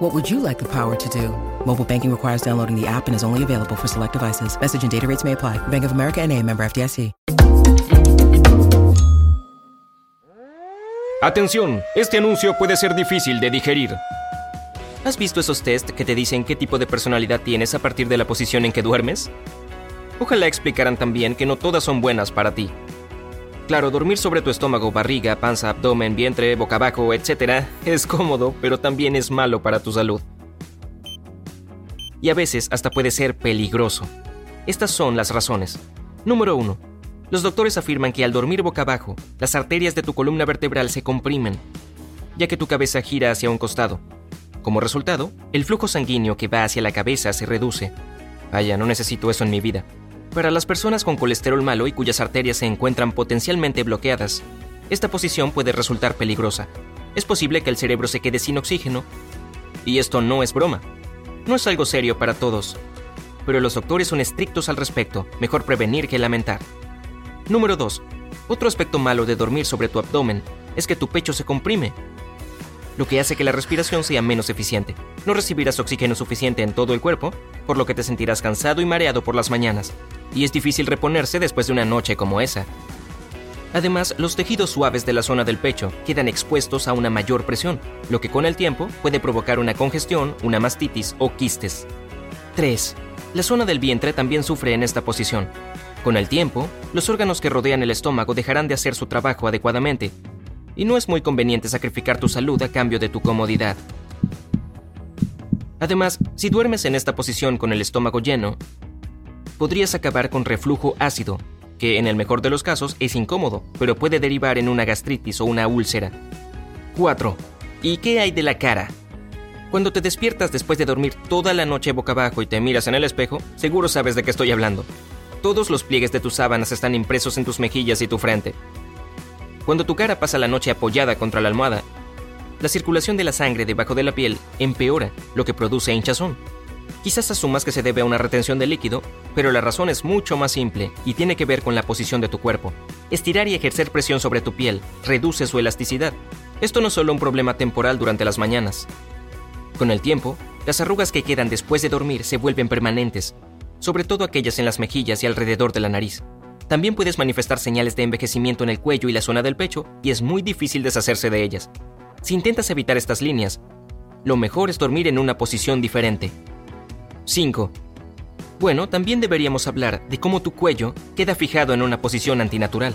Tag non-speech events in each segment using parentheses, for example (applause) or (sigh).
What would you like the power to do? Mobile banking requires downloading the app and is only available for select devices. Message and data rates may apply. Bank of America and a member FDIC. Atención, este anuncio puede ser difícil de digerir. ¿Has visto esos test que te dicen qué tipo de personalidad tienes a partir de la posición en que duermes? Ojalá explicaran también que no todas son buenas para ti. Claro, dormir sobre tu estómago, barriga, panza, abdomen, vientre, boca abajo, etc. es cómodo, pero también es malo para tu salud. Y a veces hasta puede ser peligroso. Estas son las razones. Número 1. Los doctores afirman que al dormir boca abajo, las arterias de tu columna vertebral se comprimen, ya que tu cabeza gira hacia un costado. Como resultado, el flujo sanguíneo que va hacia la cabeza se reduce. Vaya, no necesito eso en mi vida. Para las personas con colesterol malo y cuyas arterias se encuentran potencialmente bloqueadas, esta posición puede resultar peligrosa. Es posible que el cerebro se quede sin oxígeno. Y esto no es broma. No es algo serio para todos. Pero los doctores son estrictos al respecto, mejor prevenir que lamentar. Número 2. Otro aspecto malo de dormir sobre tu abdomen es que tu pecho se comprime, lo que hace que la respiración sea menos eficiente. No recibirás oxígeno suficiente en todo el cuerpo, por lo que te sentirás cansado y mareado por las mañanas, y es difícil reponerse después de una noche como esa. Además, los tejidos suaves de la zona del pecho quedan expuestos a una mayor presión, lo que con el tiempo puede provocar una congestión, una mastitis o quistes. 3. La zona del vientre también sufre en esta posición. Con el tiempo, los órganos que rodean el estómago dejarán de hacer su trabajo adecuadamente y no es muy conveniente sacrificar tu salud a cambio de tu comodidad. Además, si duermes en esta posición con el estómago lleno, podrías acabar con reflujo ácido, que en el mejor de los casos es incómodo, pero puede derivar en una gastritis o una úlcera. 4. ¿Y qué hay de la cara? Cuando te despiertas después de dormir toda la noche boca abajo y te miras en el espejo, seguro sabes de qué estoy hablando. Todos los pliegues de tus sábanas están impresos en tus mejillas y tu frente. Cuando tu cara pasa la noche apoyada contra la almohada, la circulación de la sangre debajo de la piel empeora, lo que produce hinchazón. Quizás asumas que se debe a una retención de líquido, pero la razón es mucho más simple y tiene que ver con la posición de tu cuerpo. Estirar y ejercer presión sobre tu piel reduce su elasticidad. Esto no es solo un problema temporal durante las mañanas. Con el tiempo, las arrugas que quedan después de dormir se vuelven permanentes, sobre todo aquellas en las mejillas y alrededor de la nariz. También puedes manifestar señales de envejecimiento en el cuello y la zona del pecho y es muy difícil deshacerse de ellas. Si intentas evitar estas líneas, lo mejor es dormir en una posición diferente. 5. Bueno, también deberíamos hablar de cómo tu cuello queda fijado en una posición antinatural.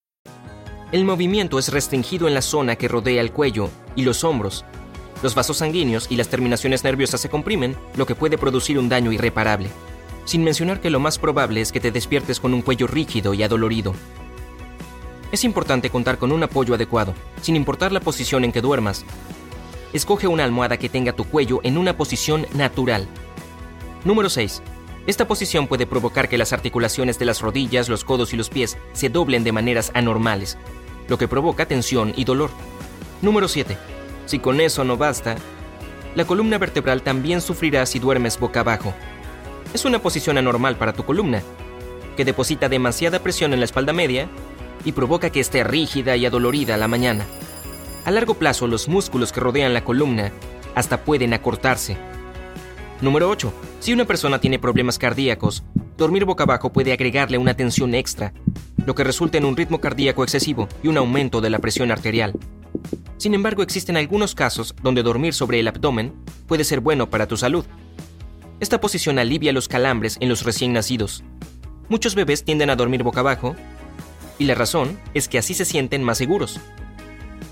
El movimiento es restringido en la zona que rodea el cuello y los hombros. Los vasos sanguíneos y las terminaciones nerviosas se comprimen, lo que puede producir un daño irreparable. Sin mencionar que lo más probable es que te despiertes con un cuello rígido y adolorido. Es importante contar con un apoyo adecuado, sin importar la posición en que duermas. Escoge una almohada que tenga tu cuello en una posición natural. Número 6. Esta posición puede provocar que las articulaciones de las rodillas, los codos y los pies se doblen de maneras anormales, lo que provoca tensión y dolor. Número 7. Si con eso no basta, la columna vertebral también sufrirá si duermes boca abajo. Es una posición anormal para tu columna, que deposita demasiada presión en la espalda media y provoca que esté rígida y adolorida a la mañana. A largo plazo, los músculos que rodean la columna hasta pueden acortarse. Número 8. Si una persona tiene problemas cardíacos, dormir boca abajo puede agregarle una tensión extra, lo que resulta en un ritmo cardíaco excesivo y un aumento de la presión arterial. Sin embargo, existen algunos casos donde dormir sobre el abdomen puede ser bueno para tu salud. Esta posición alivia los calambres en los recién nacidos. Muchos bebés tienden a dormir boca abajo, y la razón es que así se sienten más seguros.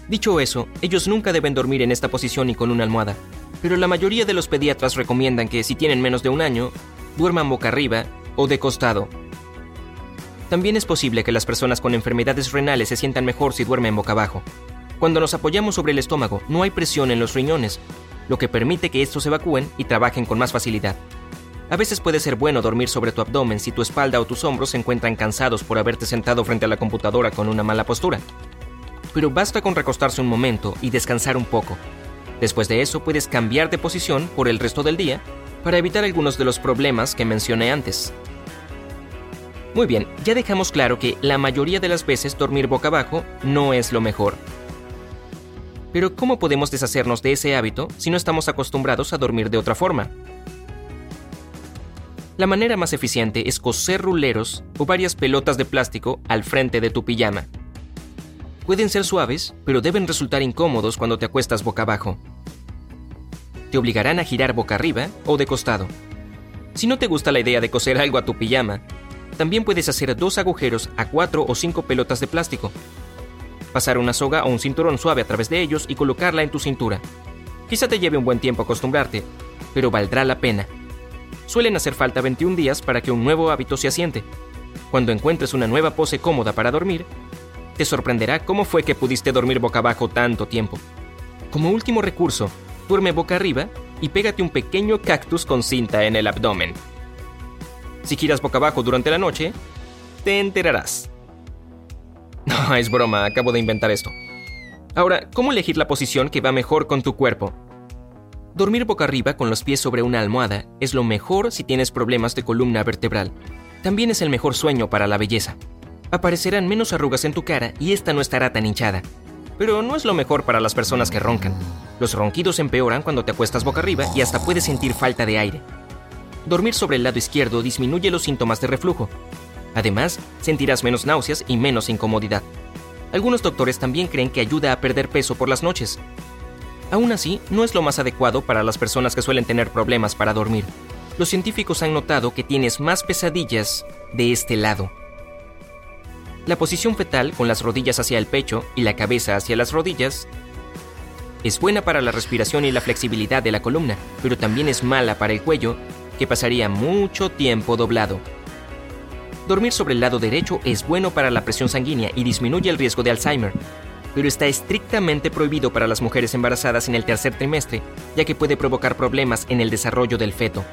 Dicho eso, ellos nunca deben dormir en esta posición y con una almohada, pero la mayoría de los pediatras recomiendan que si tienen menos de un año, duerman boca arriba o de costado. También es posible que las personas con enfermedades renales se sientan mejor si duermen boca abajo. Cuando nos apoyamos sobre el estómago, no hay presión en los riñones, lo que permite que estos evacúen y trabajen con más facilidad. A veces puede ser bueno dormir sobre tu abdomen si tu espalda o tus hombros se encuentran cansados por haberte sentado frente a la computadora con una mala postura. Pero basta con recostarse un momento y descansar un poco. Después de eso puedes cambiar de posición por el resto del día para evitar algunos de los problemas que mencioné antes. Muy bien, ya dejamos claro que la mayoría de las veces dormir boca abajo no es lo mejor. Pero ¿cómo podemos deshacernos de ese hábito si no estamos acostumbrados a dormir de otra forma? La manera más eficiente es coser ruleros o varias pelotas de plástico al frente de tu pijama. Pueden ser suaves, pero deben resultar incómodos cuando te acuestas boca abajo. Te obligarán a girar boca arriba o de costado. Si no te gusta la idea de coser algo a tu pijama, también puedes hacer dos agujeros a cuatro o cinco pelotas de plástico. Pasar una soga o un cinturón suave a través de ellos y colocarla en tu cintura. Quizá te lleve un buen tiempo acostumbrarte, pero valdrá la pena. Suelen hacer falta 21 días para que un nuevo hábito se asiente. Cuando encuentres una nueva pose cómoda para dormir, te sorprenderá cómo fue que pudiste dormir boca abajo tanto tiempo. Como último recurso, duerme boca arriba y pégate un pequeño cactus con cinta en el abdomen. Si giras boca abajo durante la noche, te enterarás. (laughs) No, es broma, acabo de inventar esto. Ahora, ¿cómo elegir la posición que va mejor con tu cuerpo? Dormir boca arriba con los pies sobre una almohada es lo mejor si tienes problemas de columna vertebral. También es el mejor sueño para la belleza. Aparecerán menos arrugas en tu cara y esta no estará tan hinchada. Pero no es lo mejor para las personas que roncan. Los ronquidos empeoran cuando te acuestas boca arriba y hasta puedes sentir falta de aire. Dormir sobre el lado izquierdo disminuye los síntomas de reflujo. Además, sentirás menos náuseas y menos incomodidad. Algunos doctores también creen que ayuda a perder peso por las noches, Aún así, no es lo más adecuado para las personas que suelen tener problemas para dormir. Los científicos han notado que tienes más pesadillas de este lado. La posición fetal con las rodillas hacia el pecho y la cabeza hacia las rodillas es buena para la respiración y la flexibilidad de la columna, pero también es mala para el cuello, que pasaría mucho tiempo doblado. Dormir sobre el lado derecho es bueno para la presión sanguínea y disminuye el riesgo de Alzheimer, pero está estrictamente prohibido para las mujeres embarazadas en el tercer trimestre, ya que puede provocar problemas en el desarrollo del feto.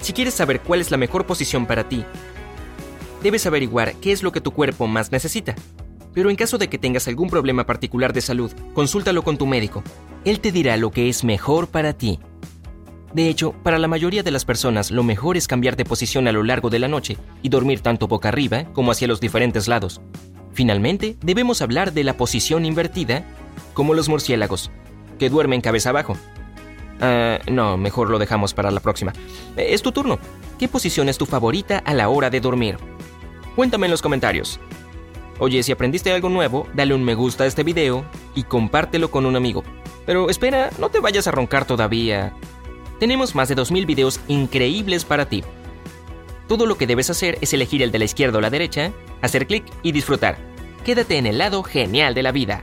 Si quieres saber cuál es la mejor posición para ti, debes averiguar qué es lo que tu cuerpo más necesita. Pero en caso de que tengas algún problema particular de salud, consúltalo con tu médico. Él te dirá lo que es mejor para ti. De hecho, para la mayoría de las personas lo mejor es cambiar de posición a lo largo de la noche y dormir tanto boca arriba como hacia los diferentes lados, Finalmente, debemos hablar de la posición invertida, como los murciélagos, que duermen cabeza abajo. Ah, no, mejor lo dejamos para la próxima. Es tu turno. ¿Qué posición es tu favorita a la hora de dormir? Cuéntame en los comentarios. Oye, si aprendiste algo nuevo, dale un me gusta a este video y compártelo con un amigo. Pero espera, no te vayas a roncar todavía. Tenemos más de 2.000 videos increíbles para ti. Todo lo que debes hacer es elegir el de la izquierda o la derecha, hacer clic y disfrutar. Quédate en el lado genial de la vida.